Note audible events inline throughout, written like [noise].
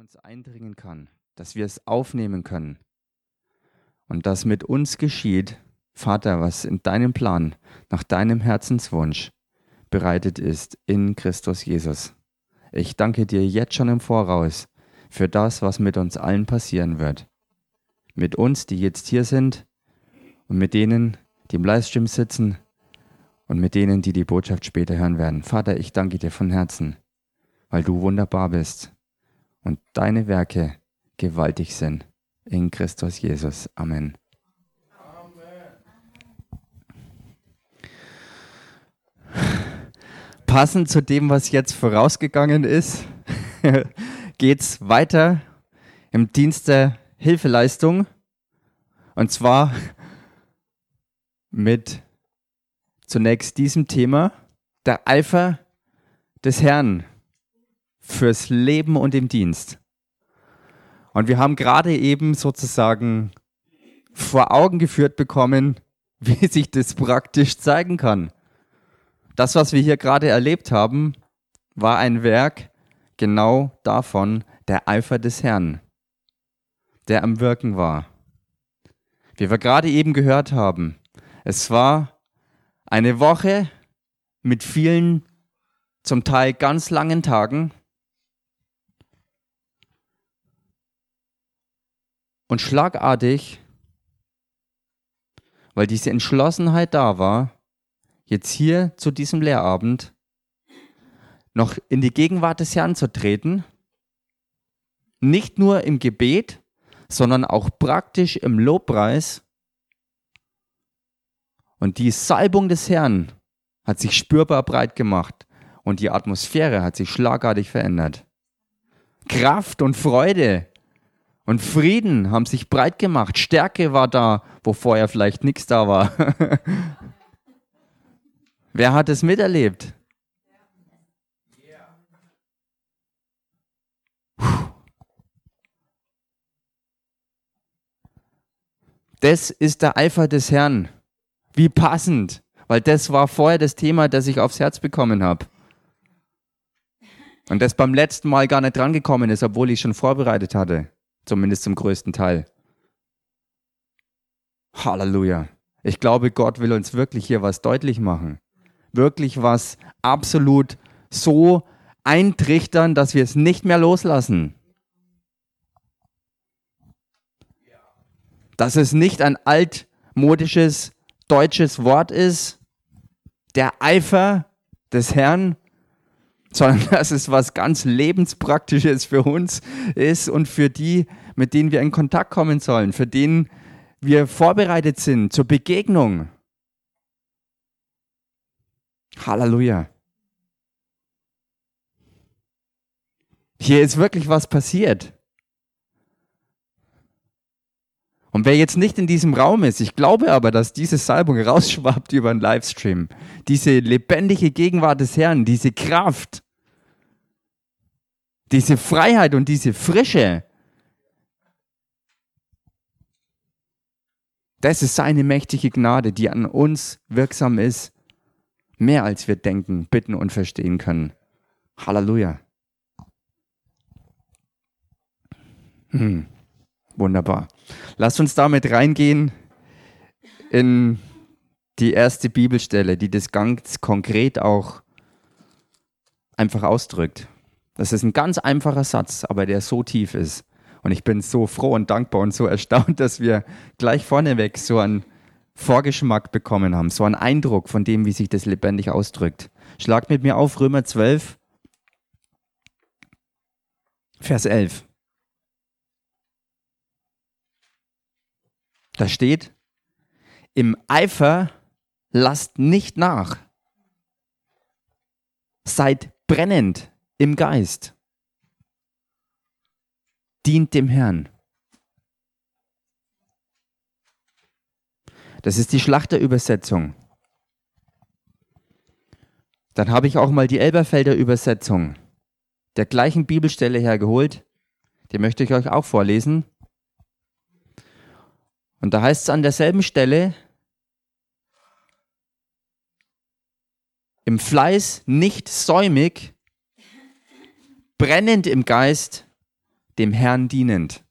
uns eindringen kann, dass wir es aufnehmen können und dass mit uns geschieht, Vater, was in deinem Plan, nach deinem Herzenswunsch bereitet ist in Christus Jesus. Ich danke dir jetzt schon im Voraus für das, was mit uns allen passieren wird. Mit uns, die jetzt hier sind und mit denen, die im Livestream sitzen und mit denen, die die Botschaft später hören werden. Vater, ich danke dir von Herzen, weil du wunderbar bist und deine Werke gewaltig sind. In Christus Jesus. Amen. Passend zu dem, was jetzt vorausgegangen ist, [laughs] geht es weiter im Dienst der Hilfeleistung. Und zwar mit zunächst diesem Thema, der Eifer des Herrn fürs Leben und im Dienst. Und wir haben gerade eben sozusagen vor Augen geführt bekommen, [laughs] wie sich das praktisch zeigen kann. Das, was wir hier gerade erlebt haben, war ein Werk genau davon, der Eifer des Herrn, der am Wirken war. Wie wir gerade eben gehört haben, es war eine Woche mit vielen, zum Teil ganz langen Tagen, Und schlagartig, weil diese Entschlossenheit da war, jetzt hier zu diesem Lehrabend noch in die Gegenwart des Herrn zu treten, nicht nur im Gebet, sondern auch praktisch im Lobpreis. Und die Salbung des Herrn hat sich spürbar breit gemacht und die Atmosphäre hat sich schlagartig verändert. Kraft und Freude und Frieden haben sich breit gemacht. Stärke war da, wo vorher vielleicht nichts da war. [laughs] Wer hat es miterlebt? Das ist der Eifer des Herrn. Wie passend, weil das war vorher das Thema, das ich aufs Herz bekommen habe. Und das beim letzten Mal gar nicht drangekommen ist, obwohl ich schon vorbereitet hatte. Zumindest zum größten Teil. Halleluja. Ich glaube, Gott will uns wirklich hier was deutlich machen. Wirklich was absolut so eintrichtern, dass wir es nicht mehr loslassen. Dass es nicht ein altmodisches deutsches Wort ist, der Eifer des Herrn, sondern [laughs] dass es was ganz lebenspraktisches für uns ist und für die, mit denen wir in Kontakt kommen sollen, für denen wir vorbereitet sind zur Begegnung. Halleluja. Hier ist wirklich was passiert. Und wer jetzt nicht in diesem Raum ist, ich glaube aber, dass diese Salbung [laughs] rausschwappt über einen Livestream. Diese lebendige Gegenwart des Herrn, diese Kraft, diese Freiheit und diese Frische. Das ist seine mächtige Gnade, die an uns wirksam ist, mehr als wir denken, bitten und verstehen können. Halleluja. Hm. Wunderbar. Lasst uns damit reingehen in die erste Bibelstelle, die das ganz konkret auch einfach ausdrückt. Das ist ein ganz einfacher Satz, aber der so tief ist. Und ich bin so froh und dankbar und so erstaunt, [laughs] dass wir gleich vorneweg so einen Vorgeschmack bekommen haben, so einen Eindruck von dem, wie sich das lebendig ausdrückt. Schlagt mit mir auf Römer 12, Vers 11. Da steht, im Eifer lasst nicht nach. Seid brennend im Geist. Dient dem Herrn. Das ist die Schlachterübersetzung. Dann habe ich auch mal die Elberfelder Übersetzung der gleichen Bibelstelle hergeholt. Die möchte ich euch auch vorlesen. Und da heißt es an derselben Stelle, im Fleiß nicht säumig, brennend im Geist, dem Herrn dienend.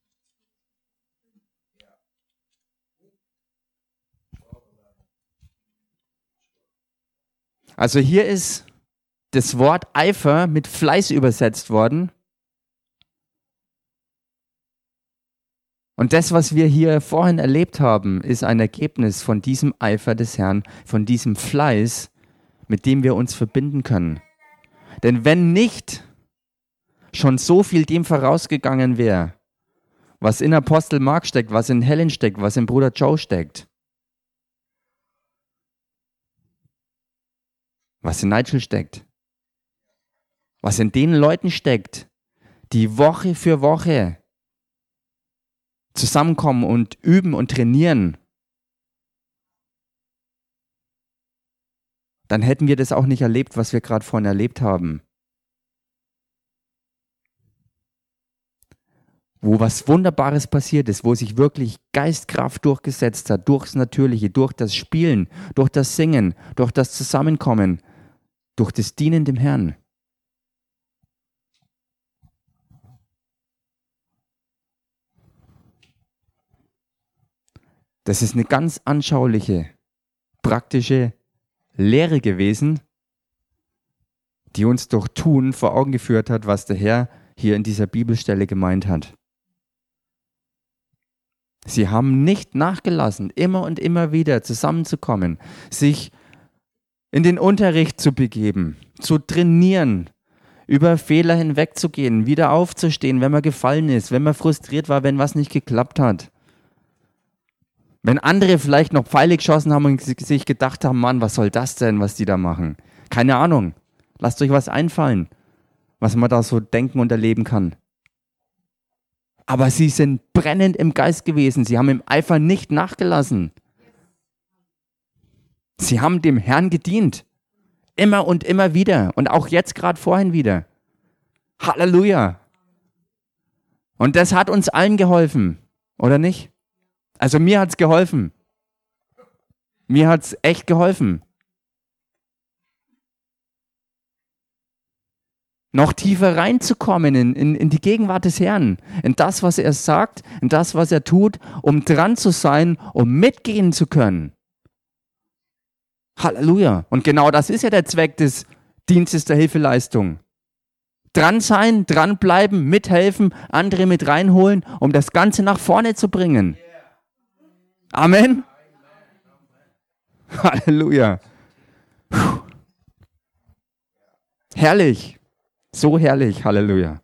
Also hier ist das Wort Eifer mit Fleiß übersetzt worden. Und das, was wir hier vorhin erlebt haben, ist ein Ergebnis von diesem Eifer des Herrn, von diesem Fleiß, mit dem wir uns verbinden können. Denn wenn nicht schon so viel dem vorausgegangen wäre, was in Apostel Mark steckt, was in Helen steckt, was in Bruder Joe steckt, was in Nigel steckt, was in den Leuten steckt, die Woche für Woche zusammenkommen und üben und trainieren, dann hätten wir das auch nicht erlebt, was wir gerade vorhin erlebt haben. Wo was Wunderbares passiert ist, wo sich wirklich Geistkraft durchgesetzt hat, durchs Natürliche, durch das Spielen, durch das Singen, durch das Zusammenkommen, durch das Dienen dem Herrn. Das ist eine ganz anschauliche, praktische Lehre gewesen, die uns durch Tun vor Augen geführt hat, was der Herr hier in dieser Bibelstelle gemeint hat. Sie haben nicht nachgelassen, immer und immer wieder zusammenzukommen, sich in den Unterricht zu begeben, zu trainieren, über Fehler hinwegzugehen, wieder aufzustehen, wenn man gefallen ist, wenn man frustriert war, wenn was nicht geklappt hat. Wenn andere vielleicht noch Pfeile geschossen haben und sich gedacht haben, Mann, was soll das denn, was die da machen? Keine Ahnung. Lasst euch was einfallen, was man da so denken und erleben kann. Aber sie sind brennend im Geist gewesen. Sie haben im Eifer nicht nachgelassen. Sie haben dem Herrn gedient. Immer und immer wieder. Und auch jetzt gerade vorhin wieder. Halleluja. Und das hat uns allen geholfen, oder nicht? Also mir hat's geholfen. Mir hat's echt geholfen. Noch tiefer reinzukommen in, in, in die Gegenwart des Herrn, in das, was er sagt, in das, was er tut, um dran zu sein, um mitgehen zu können. Halleluja. Und genau das ist ja der Zweck des Dienstes der Hilfeleistung. Dran sein, dranbleiben, mithelfen, andere mit reinholen, um das Ganze nach vorne zu bringen. Amen. Halleluja. Puh. Herrlich. So herrlich. Halleluja.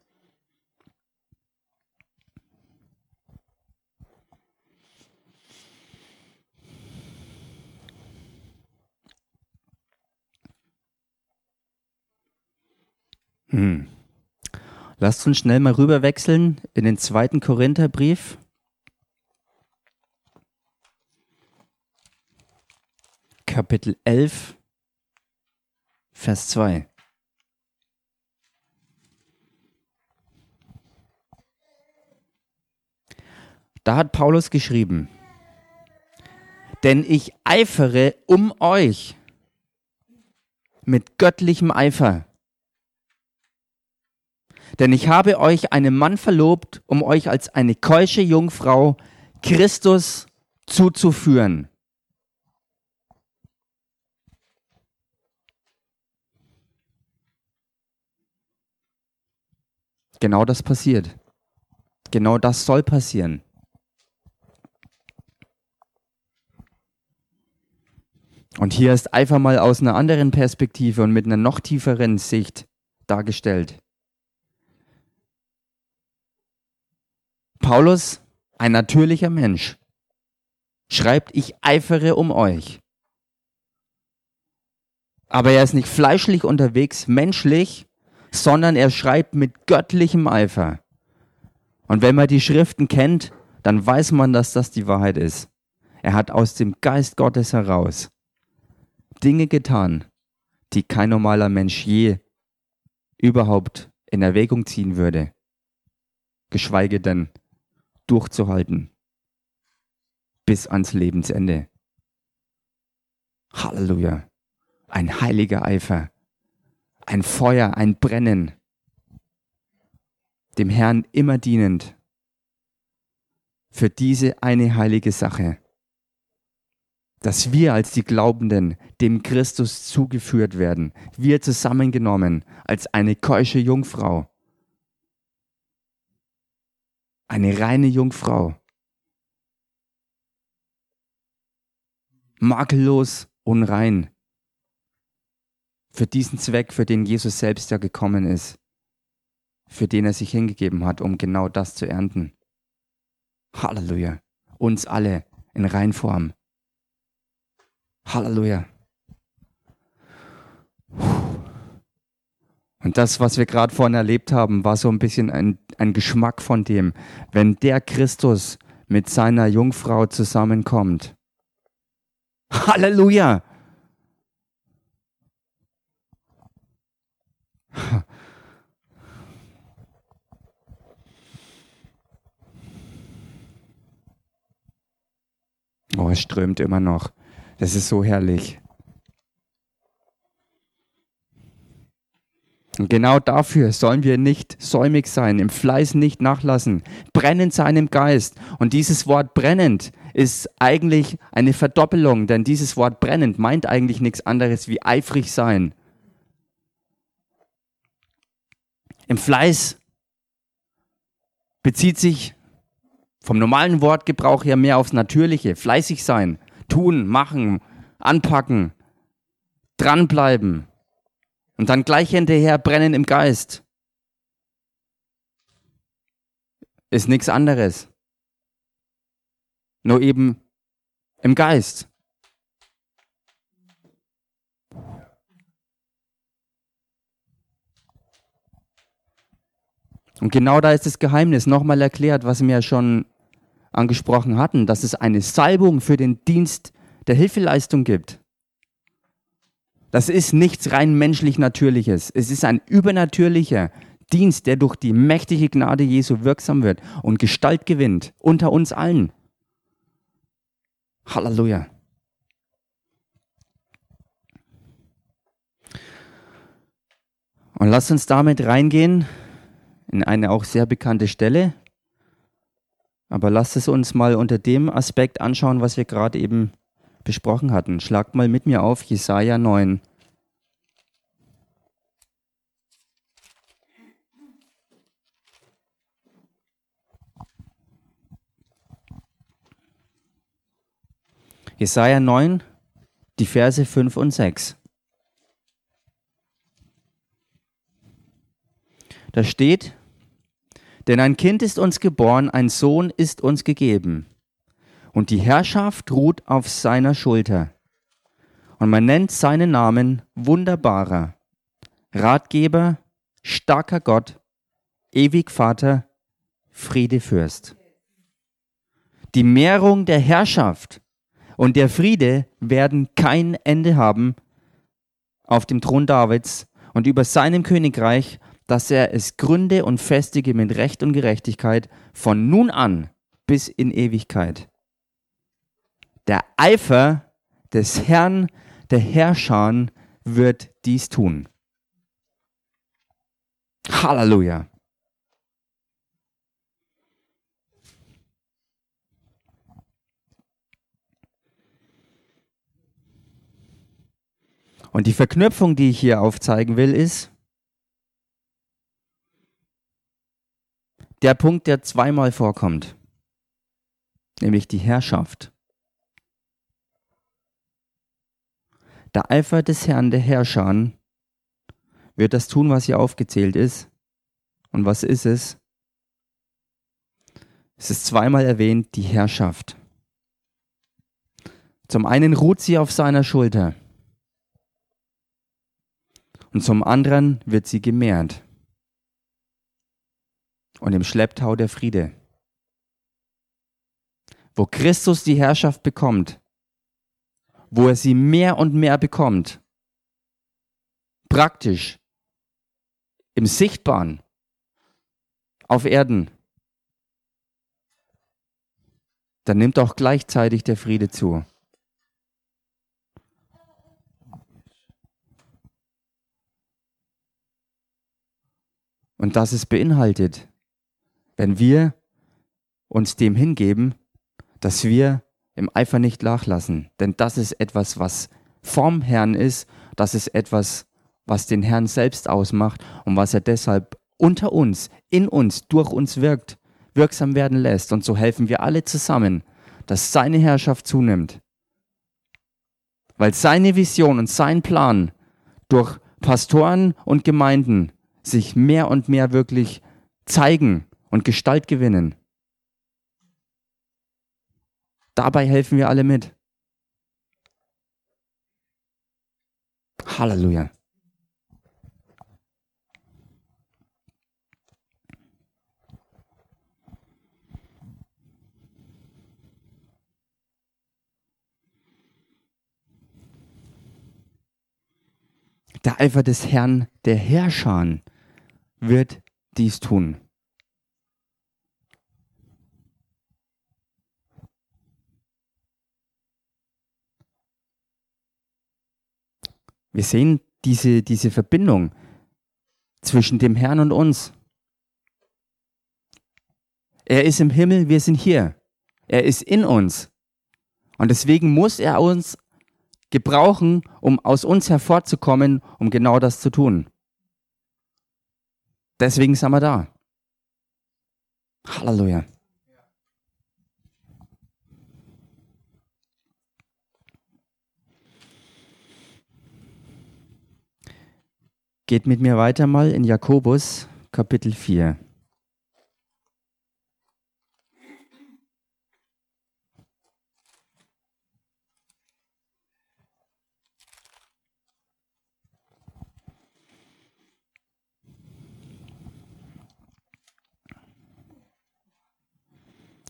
Hm. Lasst uns schnell mal rüber wechseln in den zweiten Korintherbrief. Kapitel 11, Vers 2. Da hat Paulus geschrieben, denn ich eifere um euch mit göttlichem Eifer. Denn ich habe euch einen Mann verlobt, um euch als eine keusche Jungfrau Christus zuzuführen. Genau das passiert. Genau das soll passieren. Und hier ist einfach mal aus einer anderen Perspektive und mit einer noch tieferen Sicht dargestellt. Paulus, ein natürlicher Mensch, schreibt, ich eifere um euch. Aber er ist nicht fleischlich unterwegs, menschlich, sondern er schreibt mit göttlichem Eifer. Und wenn man die Schriften kennt, dann weiß man, dass das die Wahrheit ist. Er hat aus dem Geist Gottes heraus Dinge getan, die kein normaler Mensch je überhaupt in Erwägung ziehen würde, geschweige denn durchzuhalten bis ans Lebensende. Halleluja. Ein heiliger Eifer ein Feuer, ein Brennen. dem Herrn immer dienend, für diese eine heilige Sache, dass wir als die Glaubenden dem Christus zugeführt werden, wir zusammengenommen als eine keusche Jungfrau, eine reine Jungfrau, makellos und rein, für diesen Zweck, für den Jesus selbst ja gekommen ist, für den er sich hingegeben hat, um genau das zu ernten. Halleluja. Uns alle in Reinform. Halleluja. Und das, was wir gerade vorhin erlebt haben, war so ein bisschen ein, ein Geschmack von dem, wenn der Christus mit seiner Jungfrau zusammenkommt. Halleluja. Oh, es strömt immer noch. Das ist so herrlich. Und genau dafür sollen wir nicht säumig sein, im Fleiß nicht nachlassen, brennend sein im Geist. Und dieses Wort brennend ist eigentlich eine Verdoppelung, denn dieses Wort brennend meint eigentlich nichts anderes wie eifrig sein. Im Fleiß bezieht sich vom normalen Wortgebrauch her mehr aufs Natürliche. Fleißig sein, tun, machen, anpacken, dranbleiben und dann gleich hinterher brennen im Geist. Ist nichts anderes. Nur eben im Geist. Und genau da ist das Geheimnis nochmal erklärt, was ja schon angesprochen hatten, dass es eine Salbung für den Dienst der Hilfeleistung gibt. Das ist nichts rein menschlich Natürliches. Es ist ein übernatürlicher Dienst, der durch die mächtige Gnade Jesu wirksam wird und Gestalt gewinnt unter uns allen. Halleluja. Und lasst uns damit reingehen in eine auch sehr bekannte Stelle, aber lasst es uns mal unter dem Aspekt anschauen, was wir gerade eben besprochen hatten. Schlagt mal mit mir auf Jesaja 9. Jesaja 9, die Verse 5 und 6. Da steht, denn ein Kind ist uns geboren, ein Sohn ist uns gegeben. Und die Herrschaft ruht auf seiner Schulter. Und man nennt seinen Namen Wunderbarer, Ratgeber, starker Gott, ewig Vater, Friedefürst. Die Mehrung der Herrschaft und der Friede werden kein Ende haben auf dem Thron Davids und über seinem Königreich dass er es gründe und festige mit Recht und Gerechtigkeit von nun an bis in Ewigkeit. Der Eifer des Herrn der Herrscher wird dies tun. Halleluja. Und die Verknüpfung, die ich hier aufzeigen will, ist, der Punkt, der zweimal vorkommt, nämlich die Herrschaft. Der Eifer des Herrn der Herrscher wird das tun, was hier aufgezählt ist. Und was ist es? Es ist zweimal erwähnt, die Herrschaft. Zum einen ruht sie auf seiner Schulter und zum anderen wird sie gemehrt und im Schlepptau der Friede. Wo Christus die Herrschaft bekommt, wo er sie mehr und mehr bekommt, praktisch, im Sichtbaren, auf Erden, dann nimmt auch gleichzeitig der Friede zu. Und das ist beinhaltet wenn wir uns dem hingeben, dass wir im Eifer nicht nachlassen. Denn das ist etwas, was vom Herrn ist, das ist etwas, was den Herrn selbst ausmacht und was er deshalb unter uns, in uns, durch uns wirkt, wirksam werden lässt. Und so helfen wir alle zusammen, dass seine Herrschaft zunimmt. Weil seine Vision und sein Plan durch Pastoren und Gemeinden sich mehr und mehr wirklich zeigen und Gestalt gewinnen. Dabei helfen wir alle mit. Halleluja. Der Eifer des Herrn, der Herrscher, wird dies tun. Wir sehen diese, diese Verbindung zwischen dem Herrn und uns. Er ist im Himmel, wir sind hier. Er ist in uns. Und deswegen muss er uns gebrauchen, um aus uns hervorzukommen, um genau das zu tun. Deswegen sind wir da. Halleluja. Geht mit mir weiter mal in Jakobus Kapitel 4.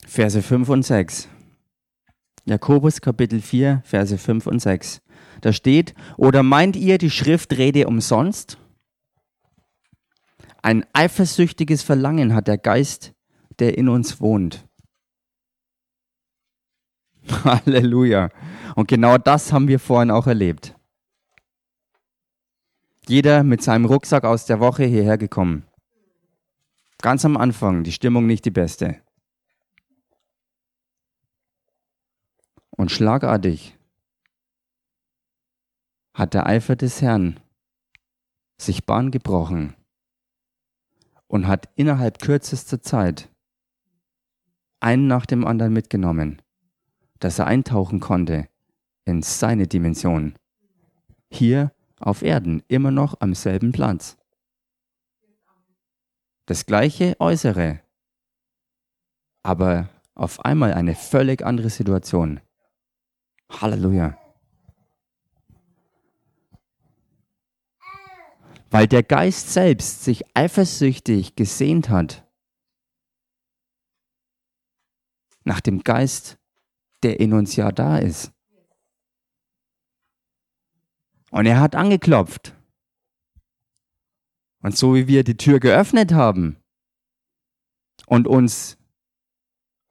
Verse 5 und 6. Jakobus Kapitel 4, Verse 5 und 6. Da steht, oder meint ihr, die Schrift rede umsonst? Ein eifersüchtiges Verlangen hat der Geist, der in uns wohnt. [laughs] Halleluja. Und genau das haben wir vorhin auch erlebt. Jeder mit seinem Rucksack aus der Woche hierher gekommen. Ganz am Anfang, die Stimmung nicht die beste. Und schlagartig hat der Eifer des Herrn sich Bahn gebrochen und hat innerhalb kürzester Zeit einen nach dem anderen mitgenommen, dass er eintauchen konnte in seine Dimension. Hier auf Erden, immer noch am selben Platz. Das gleiche Äußere, aber auf einmal eine völlig andere Situation. Halleluja. Weil der Geist selbst sich eifersüchtig gesehnt hat nach dem Geist, der in uns ja da ist. Und er hat angeklopft. Und so wie wir die Tür geöffnet haben und uns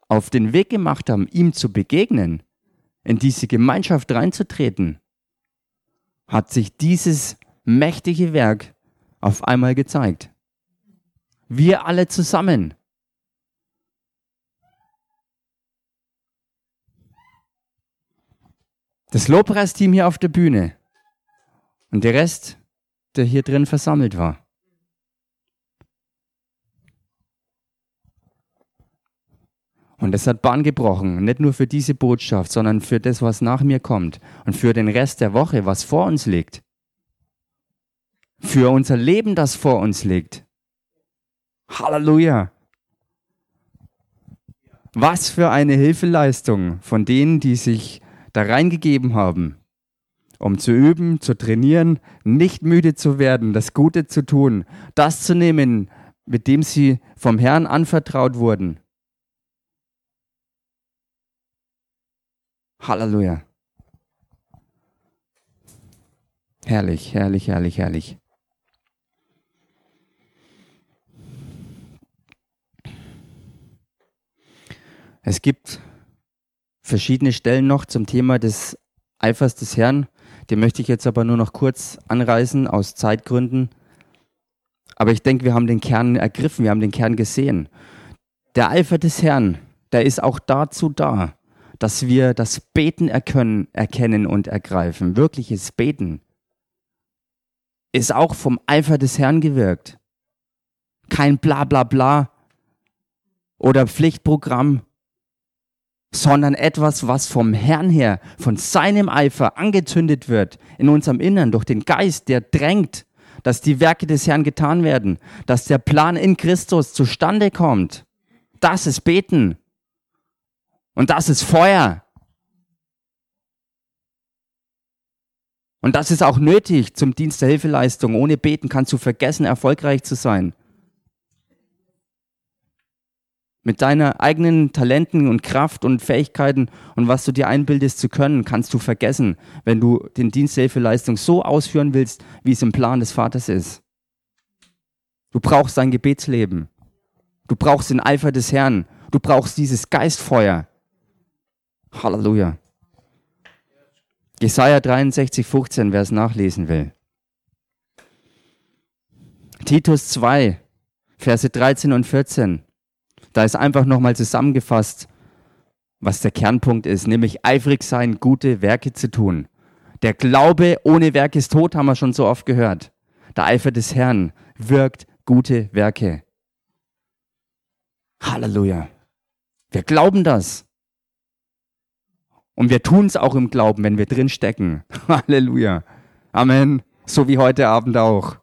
auf den Weg gemacht haben, ihm zu begegnen, in diese Gemeinschaft reinzutreten, hat sich dieses mächtige Werk auf einmal gezeigt. Wir alle zusammen. Das Lobpreisteam hier auf der Bühne und der Rest, der hier drin versammelt war. Und es hat Bahn gebrochen, nicht nur für diese Botschaft, sondern für das, was nach mir kommt und für den Rest der Woche, was vor uns liegt. Für unser Leben, das vor uns liegt. Halleluja. Was für eine Hilfeleistung von denen, die sich da reingegeben haben, um zu üben, zu trainieren, nicht müde zu werden, das Gute zu tun, das zu nehmen, mit dem sie vom Herrn anvertraut wurden Halleluja. Herrlich, herrlich, herrlich, herrlich. Es gibt verschiedene Stellen noch zum Thema des Eifers des Herrn. Den möchte ich jetzt aber nur noch kurz anreißen aus Zeitgründen. Aber ich denke, wir haben den Kern ergriffen, wir haben den Kern gesehen. Der Eifer des Herrn, der ist auch dazu da, dass wir das Beten erkennen, erkennen und ergreifen. Wirkliches Beten ist auch vom Eifer des Herrn gewirkt. Kein bla bla bla oder Pflichtprogramm, sondern etwas, was vom Herrn her, von seinem Eifer angezündet wird in unserem Innern durch den Geist, der drängt, dass die Werke des Herrn getan werden, dass der Plan in Christus zustande kommt. Das ist Beten. Und das ist Feuer. Und das ist auch nötig zum Dienst der Hilfeleistung. Ohne Beten kannst du vergessen, erfolgreich zu sein. Mit deiner eigenen Talenten und Kraft und Fähigkeiten und was du dir einbildest zu können, kannst du vergessen, wenn du den Dienst der Hilfeleistung so ausführen willst, wie es im Plan des Vaters ist. Du brauchst dein Gebetsleben. Du brauchst den Eifer des Herrn. Du brauchst dieses Geistfeuer. Halleluja. Jesaja 63, 15, wer es nachlesen will. Titus 2, Verse 13 und 14. Da ist einfach nochmal zusammengefasst, was der Kernpunkt ist, nämlich eifrig sein, gute Werke zu tun. Der Glaube ohne Werk ist tot, haben wir schon so oft gehört. Der Eifer des Herrn wirkt gute Werke. Halleluja. Wir glauben das. Und wir tun es auch im Glauben, wenn wir drin stecken. [laughs] Halleluja. Amen. So wie heute Abend auch.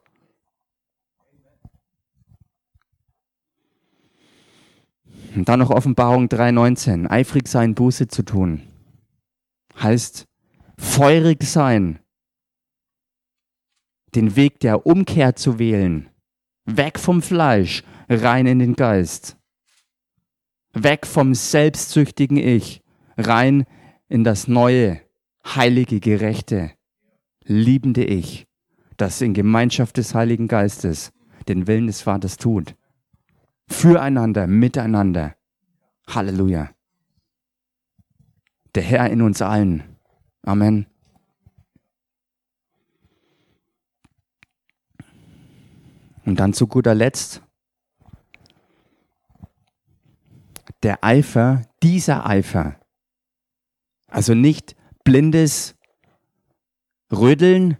Und dann noch Offenbarung 3,19. Eifrig sein, Buße zu tun. Heißt feurig sein. Den Weg der Umkehr zu wählen. Weg vom Fleisch, rein in den Geist. Weg vom selbstsüchtigen Ich, rein in das neue, heilige, gerechte, liebende Ich, das in Gemeinschaft des Heiligen Geistes den Willen des Vaters tut. Füreinander, miteinander. Halleluja. Der Herr in uns allen. Amen. Und dann zu guter Letzt der Eifer, dieser Eifer, also nicht blindes Rödeln,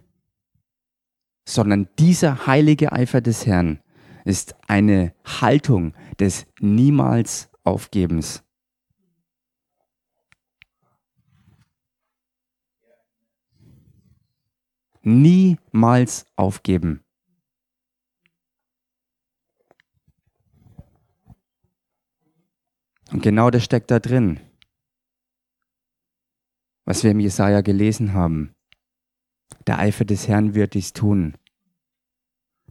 sondern dieser heilige Eifer des Herrn ist eine Haltung des niemals Aufgebens. Niemals aufgeben. Und genau das steckt da drin was wir im Jesaja gelesen haben. Der Eifer des Herrn wird dies tun,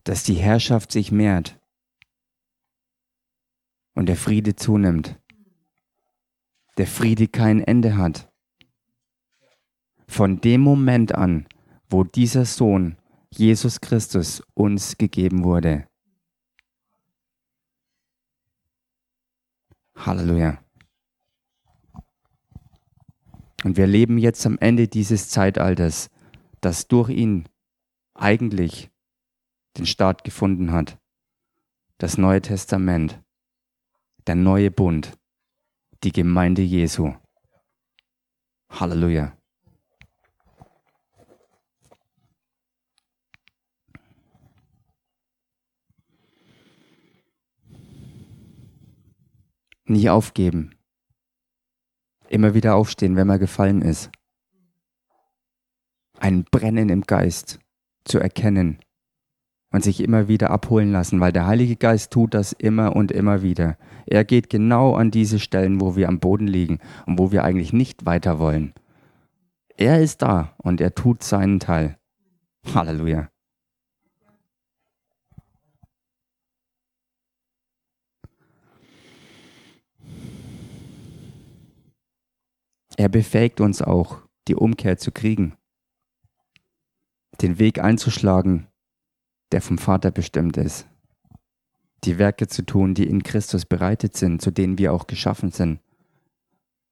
dass die Herrschaft sich mehrt und der Friede zunimmt. Der Friede kein Ende hat. Von dem Moment an, wo dieser Sohn Jesus Christus uns gegeben wurde. Halleluja. Und wir leben jetzt am Ende dieses Zeitalters, das durch ihn eigentlich den Start gefunden hat. Das Neue Testament, der neue Bund, die Gemeinde Jesu. Halleluja. Nie aufgeben. Immer wieder aufstehen, wenn man gefallen ist. Ein Brennen im Geist zu erkennen und sich immer wieder abholen lassen, weil der Heilige Geist tut das immer und immer wieder. Er geht genau an diese Stellen, wo wir am Boden liegen und wo wir eigentlich nicht weiter wollen. Er ist da und er tut seinen Teil. Halleluja. Er befähigt uns auch, die Umkehr zu kriegen, den Weg einzuschlagen, der vom Vater bestimmt ist, die Werke zu tun, die in Christus bereitet sind, zu denen wir auch geschaffen sind.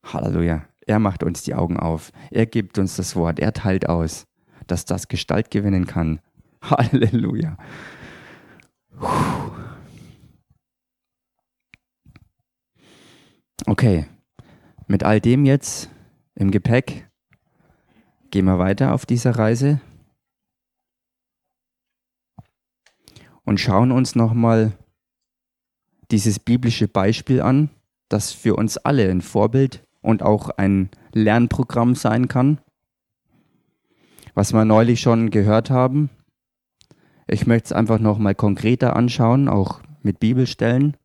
Halleluja. Er macht uns die Augen auf. Er gibt uns das Wort. Er teilt aus, dass das Gestalt gewinnen kann. [laughs] Halleluja. Okay, mit all dem jetzt im Gepäck gehen wir weiter auf dieser Reise und schauen uns nochmal dieses biblische Beispiel an, das für uns alle ein Vorbild und auch ein Lernprogramm sein kann. Was wir neulich schon gehört haben. Ich möchte es einfach nochmal konkreter anschauen, auch mit Bibelstellen,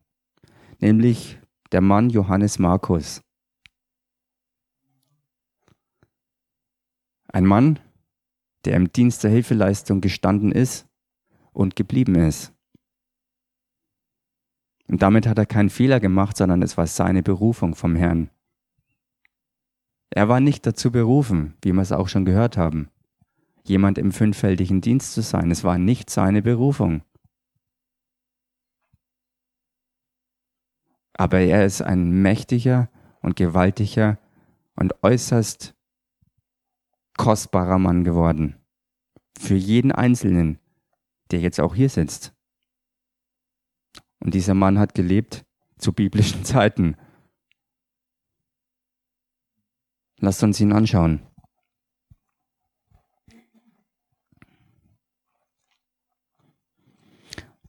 nämlich der Mann Johannes Markus. Ein Mann, der im Dienst der Hilfeleistung gestanden ist und geblieben ist. Und damit hat er keinen Fehler gemacht, sondern es war seine Berufung vom Herrn. Er war nicht dazu berufen, wie wir es auch schon gehört haben, jemand im fünffältigen Dienst zu sein. Es war nicht seine Berufung. Aber er ist ein mächtiger und gewaltiger und äußerst kostbarer Mann geworden. Für jeden Einzelnen, der jetzt auch hier sitzt. Und dieser Mann hat gelebt zu biblischen [laughs] Zeiten. Lasst uns ihn anschauen.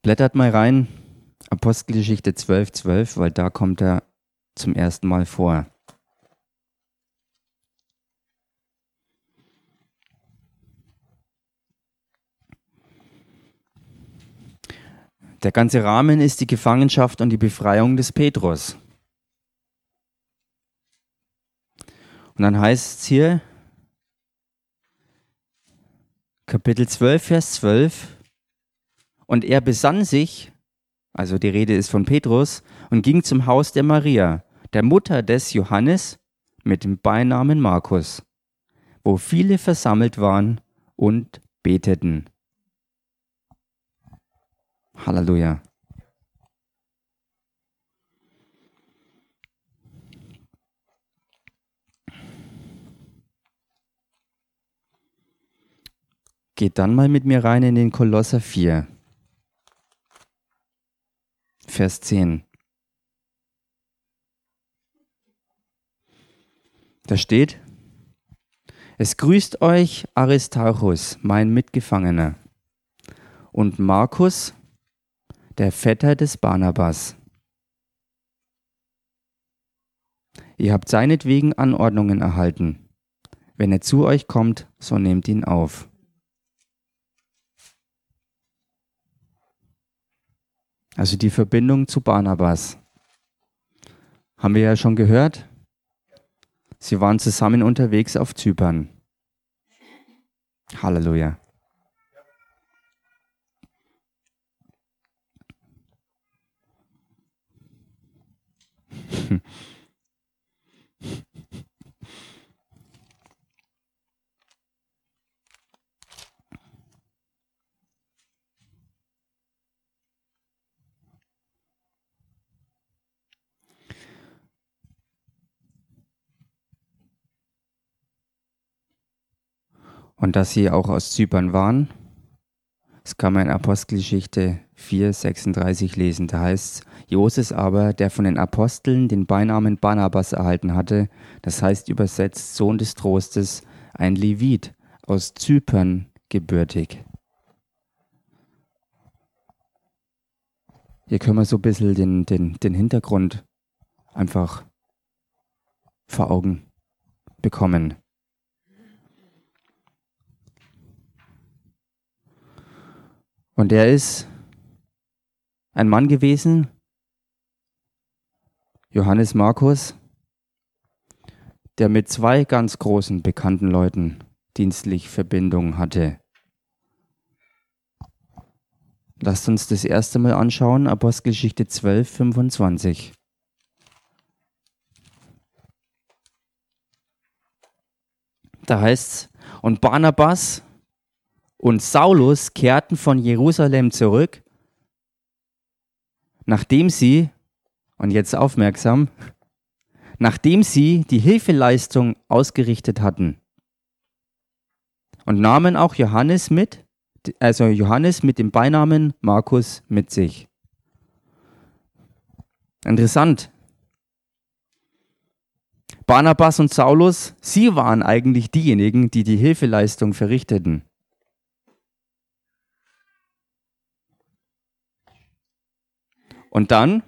Blättert mal rein, Apostelgeschichte 12, 12, weil da kommt er zum ersten Mal vor. Der ganze Rahmen ist die Gefangenschaft und die Befreiung des Petrus. Und dann heißt es hier, Kapitel 12, Vers 12, und er besann sich, also die Rede ist von Petrus, und ging zum Haus der Maria, der Mutter des Johannes, mit dem Beinamen Markus, wo viele versammelt waren und beteten. Halleluja. Geht dann mal mit mir rein in den Kolosser 4, Vers 10. Da steht, es grüßt euch Aristarchus, mein Mitgefangener, und Markus, der Vetter des Barnabas. Ihr habt seinetwegen Anordnungen erhalten. Wenn er zu euch kommt, so nehmt ihn auf. Also die Verbindung zu Barnabas. Haben wir ja schon gehört. Sie waren zusammen unterwegs auf Zypern. Halleluja. Und dass sie auch aus Zypern waren, das kann man in Apostelgeschichte 4, 36 lesen. Da heißt es, Joses aber, der von den Aposteln den Beinamen Barnabas erhalten hatte, das heißt übersetzt Sohn des Trostes, ein Levit aus Zypern gebürtig. Hier können wir so ein bisschen den, den, den Hintergrund einfach vor Augen bekommen. Und er ist ein Mann gewesen, Johannes Markus, der mit zwei ganz großen bekannten Leuten dienstlich Verbindung hatte. Lasst uns das erste Mal anschauen, Apostelgeschichte 12, 25. Da heißt es, und Barnabas und Saulus kehrten von Jerusalem zurück, nachdem sie und jetzt aufmerksam, nachdem sie die Hilfeleistung ausgerichtet hatten. Und nahmen auch Johannes mit, also Johannes mit dem Beinamen Markus mit sich. Interessant. Barnabas und Saulus, sie waren eigentlich diejenigen, die die Hilfeleistung verrichteten. Und dann,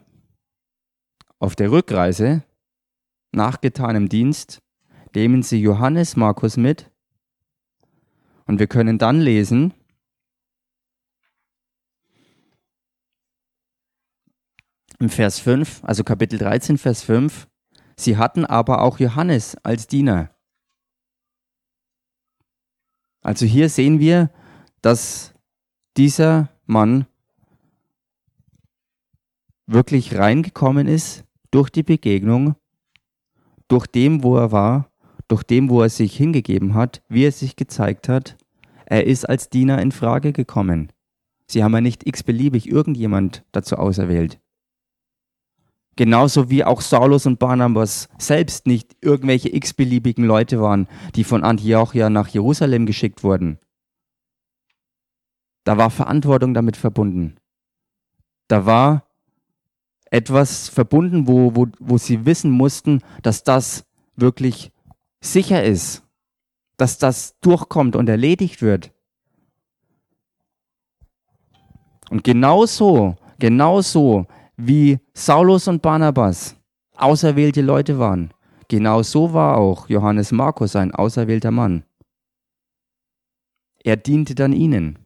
auf der Rückreise, nach getanem Dienst, nehmen sie Johannes Markus mit. Und wir können dann lesen, im Vers 5, also Kapitel 13, Vers 5, sie hatten aber auch Johannes als Diener. Also hier sehen wir, dass dieser Mann wirklich reingekommen ist durch die Begegnung, durch dem, wo er war, durch dem, wo er sich hingegeben hat, wie er sich gezeigt hat. Er ist als Diener in Frage gekommen. Sie haben ja nicht x-beliebig irgendjemand dazu auserwählt. Genauso wie auch Saulus und Barnabas selbst nicht irgendwelche x-beliebigen Leute waren, die von Antiochia nach Jerusalem geschickt wurden. Da war Verantwortung damit verbunden. Da war etwas verbunden, wo, wo, wo sie wissen mussten, dass das wirklich sicher ist, dass das durchkommt und erledigt wird. Und genauso, genauso wie Saulus und Barnabas auserwählte Leute waren. Genau so war auch Johannes Markus ein auserwählter Mann. Er diente dann ihnen,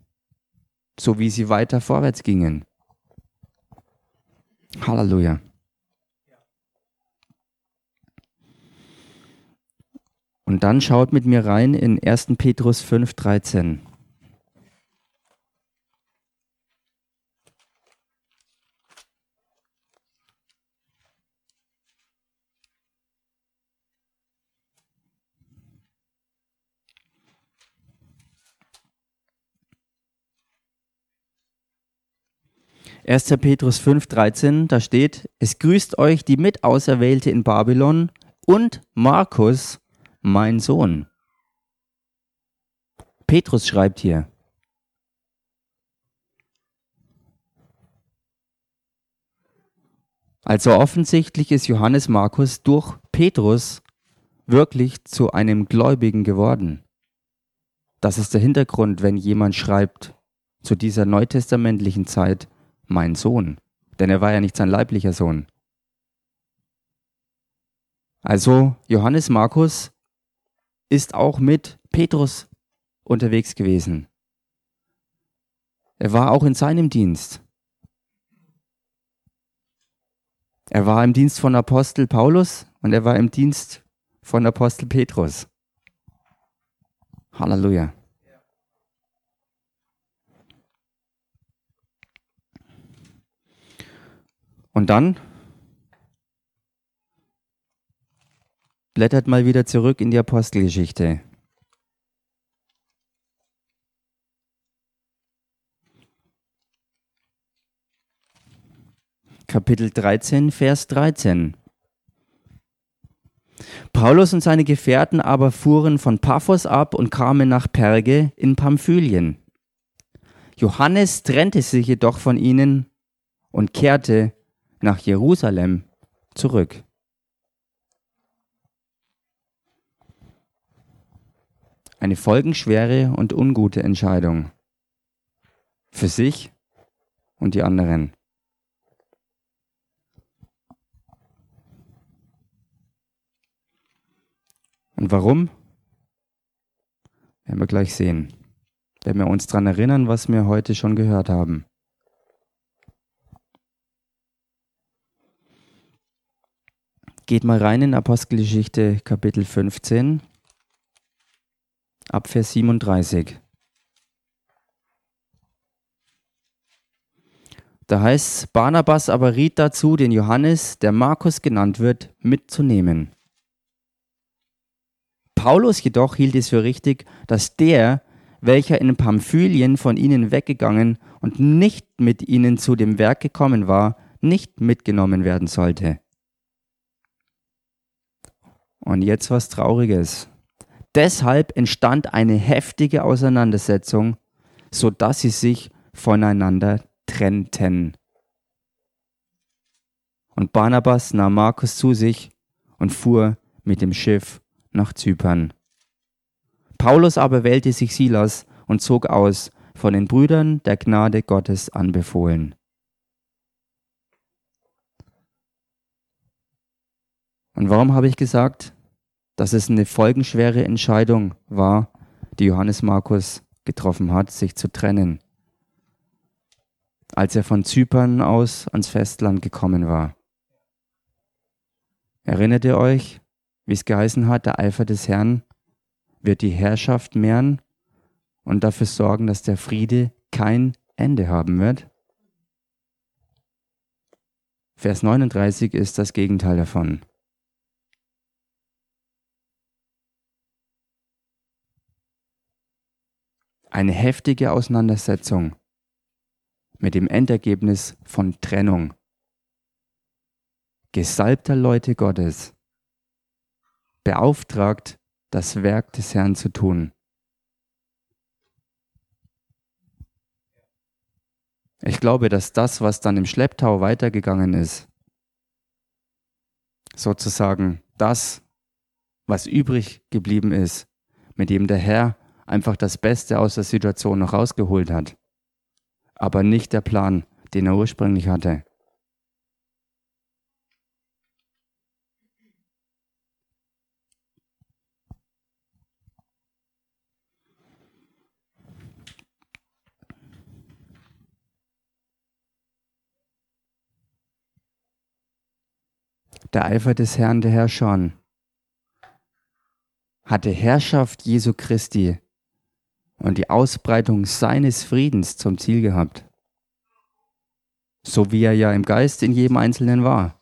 so wie sie weiter vorwärts gingen. Halleluja. Und dann schaut mit mir rein in 1. Petrus 5, 13. 1. Petrus 5, 13, da steht, es grüßt euch die Mitauserwählte in Babylon und Markus, mein Sohn. Petrus schreibt hier. Also offensichtlich ist Johannes Markus durch Petrus wirklich zu einem Gläubigen geworden. Das ist der Hintergrund, wenn jemand schreibt zu dieser neutestamentlichen Zeit, mein Sohn, denn er war ja nicht sein leiblicher Sohn. Also Johannes Markus ist auch mit Petrus unterwegs gewesen. Er war auch in seinem Dienst. Er war im Dienst von Apostel Paulus und er war im Dienst von Apostel Petrus. Halleluja. Und dann blättert mal wieder zurück in die Apostelgeschichte. Kapitel 13, Vers 13. Paulus und seine Gefährten aber fuhren von Paphos ab und kamen nach Perge in Pamphylien. Johannes trennte sich jedoch von ihnen und kehrte nach Jerusalem zurück. Eine folgenschwere und ungute Entscheidung für sich und die anderen. Und warum? Werden wir gleich sehen. Werden wir uns daran erinnern, was wir heute schon gehört haben. Geht mal rein in Apostelgeschichte Kapitel 15, ab Vers 37. Da heißt Barnabas aber riet dazu, den Johannes, der Markus genannt wird, mitzunehmen. Paulus jedoch hielt es für richtig, dass der, welcher in Pamphylien von ihnen weggegangen und nicht mit ihnen zu dem Werk gekommen war, nicht mitgenommen werden sollte. Und jetzt was Trauriges. Deshalb entstand eine heftige Auseinandersetzung, sodass sie sich voneinander trennten. Und Barnabas nahm Markus zu sich und fuhr mit dem Schiff nach Zypern. Paulus aber wählte sich Silas und zog aus, von den Brüdern der Gnade Gottes anbefohlen. Und warum habe ich gesagt, dass es eine folgenschwere Entscheidung war, die Johannes Markus getroffen hat, sich zu trennen, als er von Zypern aus ans Festland gekommen war. Erinnert ihr euch, wie es geheißen hat, der Eifer des Herrn wird die Herrschaft mehren und dafür sorgen, dass der Friede kein Ende haben wird? Vers 39 ist das Gegenteil davon. Eine heftige Auseinandersetzung mit dem Endergebnis von Trennung. Gesalbter Leute Gottes, beauftragt, das Werk des Herrn zu tun. Ich glaube, dass das, was dann im Schlepptau weitergegangen ist, sozusagen das, was übrig geblieben ist, mit dem der Herr einfach das Beste aus der Situation noch rausgeholt hat, aber nicht der Plan, den er ursprünglich hatte. Der Eifer des Herrn, der Herr schon, hatte Herrschaft Jesu Christi und die Ausbreitung seines Friedens zum Ziel gehabt. So wie er ja im Geist in jedem Einzelnen war.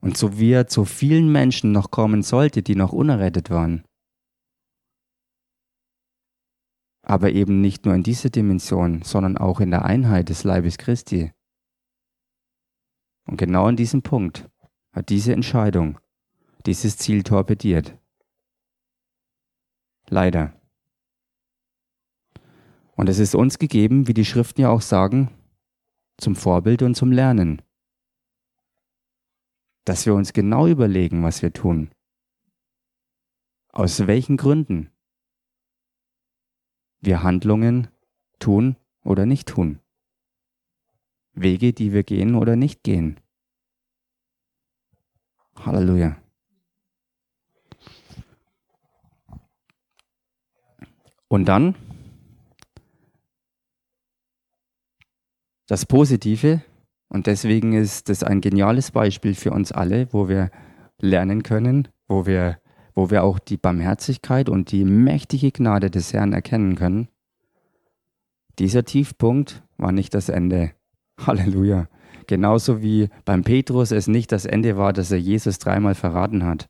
Und so wie er zu vielen Menschen noch kommen sollte, die noch unerrettet waren. Aber eben nicht nur in dieser Dimension, sondern auch in der Einheit des Leibes Christi. Und genau an diesem Punkt hat diese Entscheidung dieses Ziel torpediert. Leider. Und es ist uns gegeben, wie die Schriften ja auch sagen, zum Vorbild und zum Lernen. Dass wir uns genau überlegen, was wir tun. Aus welchen Gründen wir Handlungen tun oder nicht tun. Wege, die wir gehen oder nicht gehen. Halleluja. Und dann das Positive, und deswegen ist das ein geniales Beispiel für uns alle, wo wir lernen können, wo wir, wo wir auch die Barmherzigkeit und die mächtige Gnade des Herrn erkennen können. Dieser Tiefpunkt war nicht das Ende. [laughs] Halleluja. Genauso wie beim Petrus es nicht das Ende war, dass er Jesus dreimal verraten hat.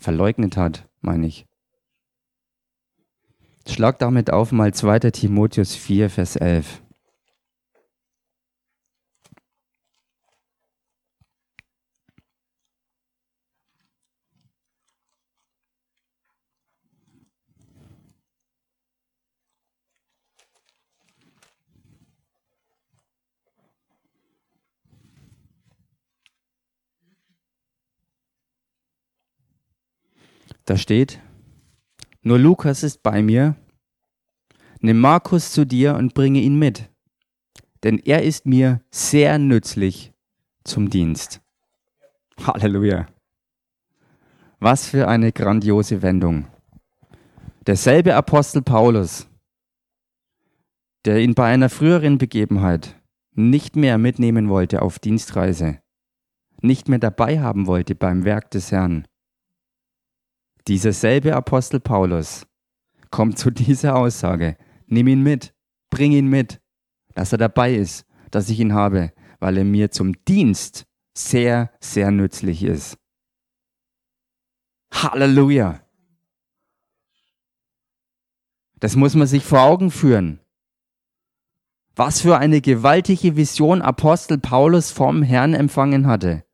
Verleugnet hat, meine ich. Schlag damit auf mal 2. Timotheus 4, Vers 11. Da steht, nur Lukas ist bei mir, nimm Markus zu dir und bringe ihn mit, denn er ist mir sehr nützlich zum Dienst. Halleluja. Was für eine grandiose Wendung. Derselbe Apostel Paulus, der ihn bei einer früheren Begebenheit nicht mehr mitnehmen wollte auf Dienstreise, nicht mehr dabei haben wollte beim Werk des Herrn, dieser selbe Apostel Paulus kommt zu dieser Aussage, nimm ihn mit, bring ihn mit, dass er dabei ist, dass ich ihn habe, weil er mir zum Dienst sehr, sehr nützlich ist. Halleluja! Das muss man sich vor Augen führen. Was für eine gewaltige Vision Apostel Paulus vom Herrn empfangen hatte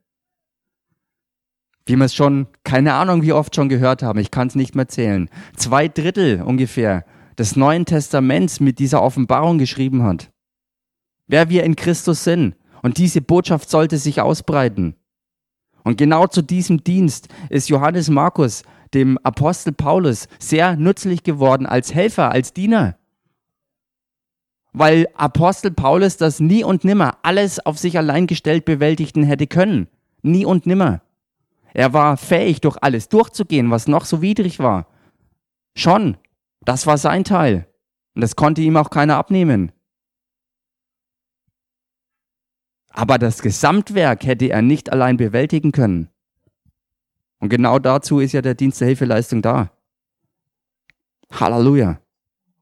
wie wir es schon, keine Ahnung, wie oft schon gehört haben, ich kann es nicht mehr zählen, zwei Drittel ungefähr des Neuen Testaments mit dieser Offenbarung geschrieben hat. Wer wir in Christus sind. Und diese Botschaft sollte sich ausbreiten. Und genau zu diesem Dienst ist Johannes Markus, dem Apostel Paulus, sehr nützlich geworden als Helfer, als Diener. Weil Apostel Paulus das nie und nimmer alles auf sich allein gestellt bewältigen hätte können. Nie und nimmer. Er war fähig, durch alles durchzugehen, was noch so widrig war. Schon. Das war sein Teil. Und das konnte ihm auch keiner abnehmen. Aber das Gesamtwerk hätte er nicht allein bewältigen können. Und genau dazu ist ja der Dienst der Hilfeleistung da. Halleluja.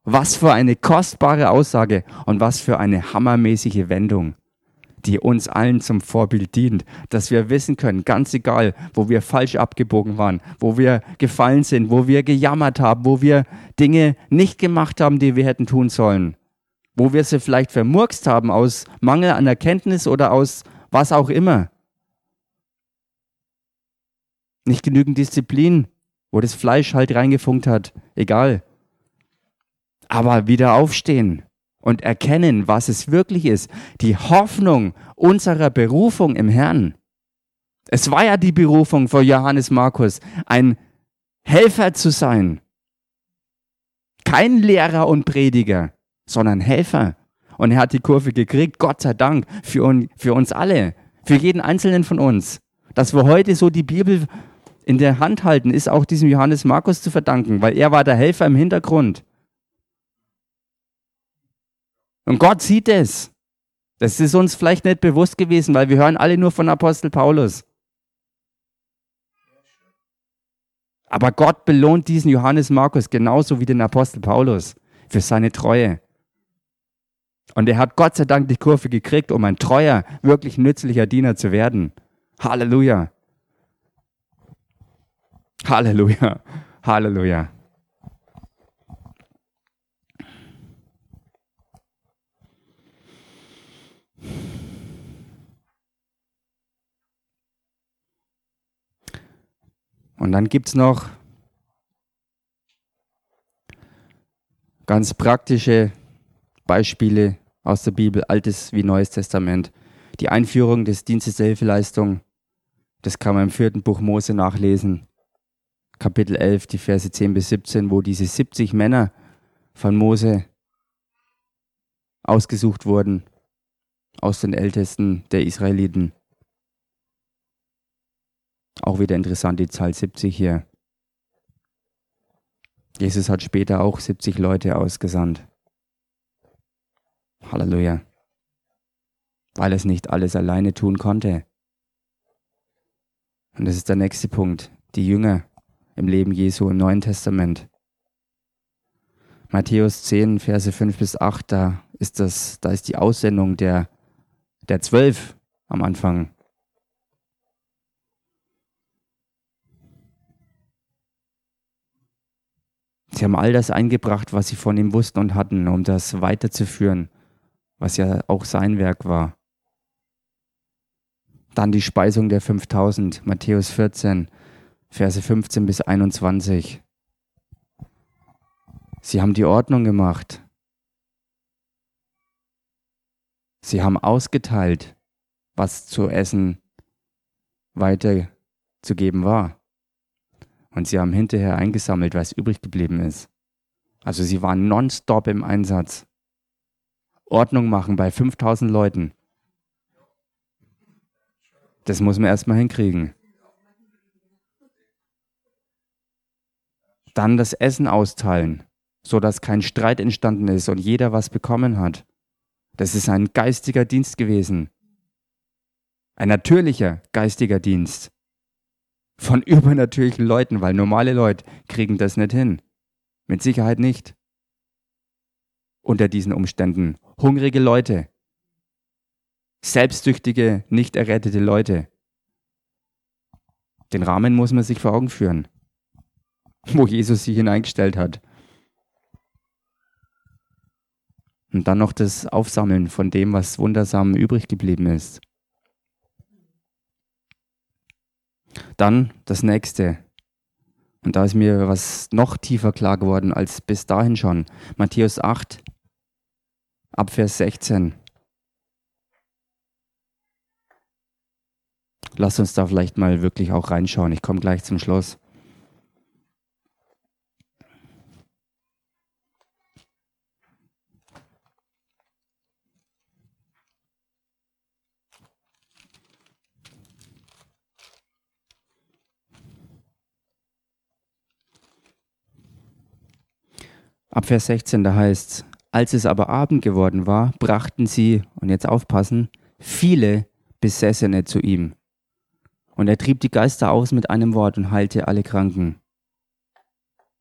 Was für eine kostbare Aussage und was für eine hammermäßige Wendung, die uns allen zum Vorbild dient, dass wir wissen können, ganz egal, wo wir falsch abgebogen waren, wo wir gefallen sind, wo wir gejammert haben, wo wir Dinge nicht gemacht haben, die wir hätten tun sollen, wo wir sie vielleicht vermurkst haben aus Mangel an Erkenntnis oder aus was auch immer. Nicht genügend Disziplin, wo das Fleisch halt reingefunkt hat, egal. Aber wieder aufstehen und erkennen, was es wirklich ist, die Hoffnung unserer Berufung im Herrn. Es war ja die Berufung von Johannes Markus, ein Helfer zu sein. Kein Lehrer und Prediger, sondern Helfer. Und er hat die Kurve gekriegt, Gott sei Dank, für, un, für uns alle, für jeden Einzelnen von uns. Dass wir heute so die Bibel in der Hand halten, ist auch diesem Johannes Markus zu verdanken, weil er war der Helfer im Hintergrund. Und Gott sieht es. Das ist uns vielleicht nicht bewusst gewesen, weil wir hören alle nur von Apostel Paulus. Aber Gott belohnt diesen Johannes Markus genauso wie den Apostel Paulus für seine Treue. Und er hat Gott sei Dank die Kurve gekriegt, um ein treuer, wirklich nützlicher Diener zu werden. Halleluja. Halleluja. Halleluja. Und dann gibt es noch ganz praktische Beispiele aus der Bibel, Altes wie Neues Testament. Die Einführung des Dienstes der Hilfeleistung, das kann man im vierten Buch Mose nachlesen. Kapitel 11, die Verse 10 bis 17, wo diese 70 Männer von Mose ausgesucht wurden aus den Ältesten der Israeliten. Auch wieder interessant, die Zahl 70 hier. Jesus hat später auch 70 Leute ausgesandt. Halleluja. Weil es nicht alles alleine tun konnte. Und das ist der nächste Punkt. Die Jünger im Leben Jesu im Neuen Testament. Matthäus 10, Verse 5 bis 8, da ist das, da ist die Aussendung der, der Zwölf am Anfang. Sie haben all das eingebracht, was sie von ihm wussten und hatten, um das weiterzuführen was ja auch sein Werk war. Dann die Speisung der 5000, Matthäus 14, Verse 15 bis 21. Sie haben die Ordnung gemacht. Sie haben ausgeteilt, was zu essen weiterzugeben war. Und sie haben hinterher eingesammelt, was übrig geblieben ist. Also sie waren nonstop im Einsatz. Ordnung machen bei 5000 Leuten. Das muss man erstmal hinkriegen. Dann das Essen austeilen, sodass kein Streit entstanden ist und jeder was bekommen hat. Das ist ein geistiger Dienst gewesen. Ein natürlicher geistiger Dienst. Von [laughs] übernatürlichen Leuten, weil normale Leute kriegen das nicht hin. Mit Sicherheit nicht. Unter diesen Umständen hungrige Leute, selbstsüchtige, nicht errettete Leute. Den Rahmen muss man sich vor Augen führen, [laughs] wo Jesus sich hineingestellt hat. Und dann noch das Aufsammeln von dem, was wundersam übrig geblieben ist. Dann das nächste. Und da ist mir was noch tiefer klar geworden als bis dahin schon. Matthäus 8, ab Vers 16. Lass uns da vielleicht mal wirklich auch reinschauen. Ich komme gleich zum Schluss. Ab Vers 16, da heißt es, als es aber Abend geworden war, brachten sie, und jetzt aufpassen, viele Besessene zu ihm. Und er trieb die Geister aus mit einem Wort und heilte alle Kranken.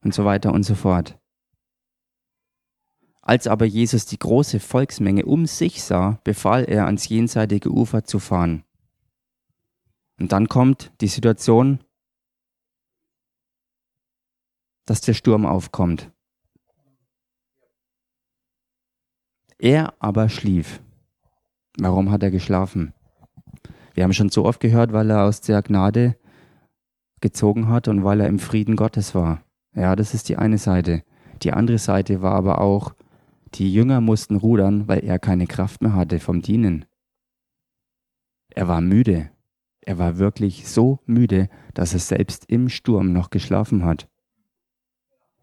Und so weiter und so fort. Als aber Jesus die große Volksmenge um sich sah, befahl er, ans jenseitige Ufer zu fahren. Und dann kommt die Situation, dass der Sturm aufkommt. Er aber schlief. Warum hat er geschlafen? Wir haben schon so oft gehört, weil er aus der Gnade gezogen hat und weil er im Frieden Gottes war. Ja, das ist die eine Seite. Die andere Seite war aber auch, die Jünger mussten rudern, weil er keine Kraft mehr hatte vom Dienen. Er war müde. Er war wirklich so müde, dass er selbst im Sturm noch geschlafen hat.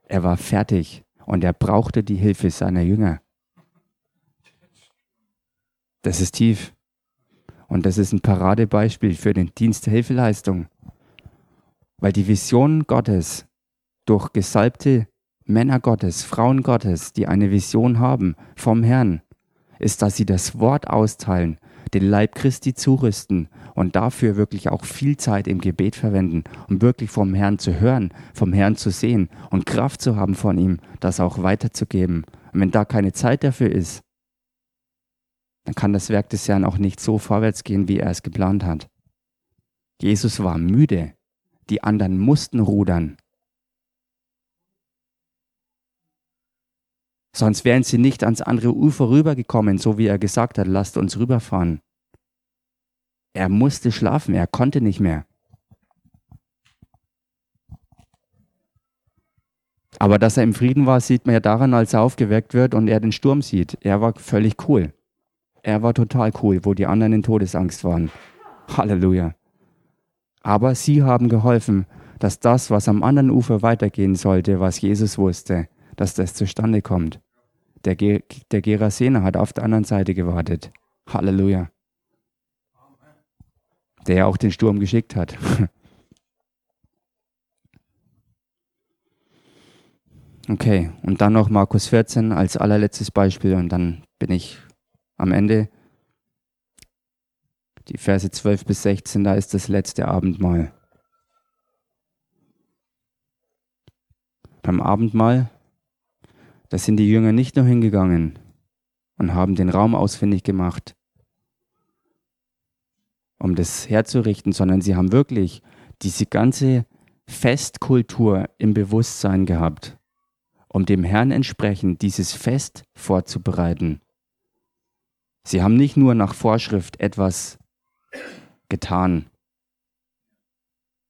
Er war fertig und er brauchte die Hilfe seiner Jünger. Das ist tief. Und das ist ein Paradebeispiel für den Dienst der Hilfeleistung. Weil die Vision Gottes durch gesalbte Männer Gottes, Frauen Gottes, die eine Vision haben vom Herrn, ist, dass sie das Wort austeilen, den Leib Christi zurüsten und dafür wirklich auch viel Zeit im Gebet verwenden, um wirklich vom Herrn zu hören, vom Herrn zu sehen und Kraft zu haben von ihm, das auch weiterzugeben. Und wenn da keine Zeit dafür ist, dann kann das Werk des Herrn auch nicht so vorwärts gehen, wie er es geplant hat. Jesus war müde, die anderen mussten rudern. Sonst wären sie nicht ans andere Ufer rübergekommen, so wie er gesagt hat, lasst uns rüberfahren. Er musste schlafen, er konnte nicht mehr. Aber dass er im Frieden war, sieht man ja daran, als er aufgeweckt wird und er den Sturm sieht. Er war völlig cool. Er war total cool, wo die anderen in Todesangst waren. Halleluja. Aber sie haben geholfen, dass das, was am anderen Ufer weitergehen sollte, was Jesus wusste, dass das zustande kommt. Der, Ge der Gerasener hat auf der anderen Seite gewartet. Halleluja. Der auch den Sturm geschickt hat. [laughs] Okay, und dann noch Markus 14 als allerletztes Beispiel und dann bin ich am Ende, die Verse 12 bis 16, da ist das letzte Abendmahl. Beim Abendmahl, da sind die Jünger nicht nur hingegangen und haben den Raum ausfindig gemacht, um das herzurichten, sondern sie haben wirklich diese ganze Festkultur im Bewusstsein gehabt, um dem Herrn entsprechend dieses Fest vorzubereiten. Sie haben nicht nur nach Vorschrift etwas getan,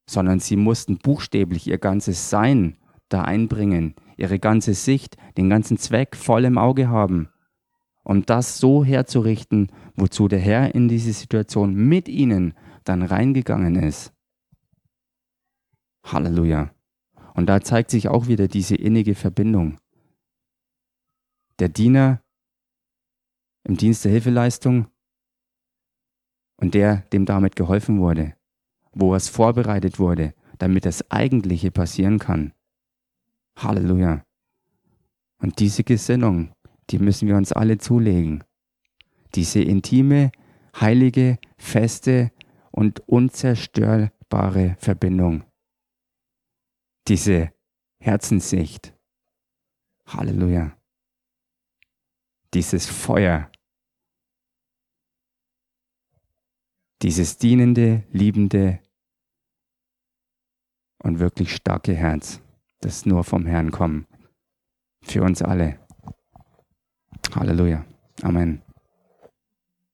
sondern sie mussten buchstäblich ihr ganzes Sein da einbringen, ihre ganze Sicht, den ganzen Zweck voll im Auge haben, um das so herzurichten, wozu der Herr in diese Situation mit ihnen dann reingegangen ist. Halleluja. Und da zeigt sich auch wieder diese innige Verbindung. Der Diener im Dienst der Hilfeleistung und der, dem damit geholfen wurde, wo es vorbereitet wurde, damit das Eigentliche passieren kann. Halleluja. Und diese Gesinnung, die müssen wir uns alle zulegen. Diese intime, heilige, feste und unzerstörbare Verbindung. Diese Herzenssicht. Halleluja. Dieses Feuer, dieses dienende, liebende und wirklich starke Herz, das nur vom Herrn kommt. Für uns alle. Halleluja. Amen.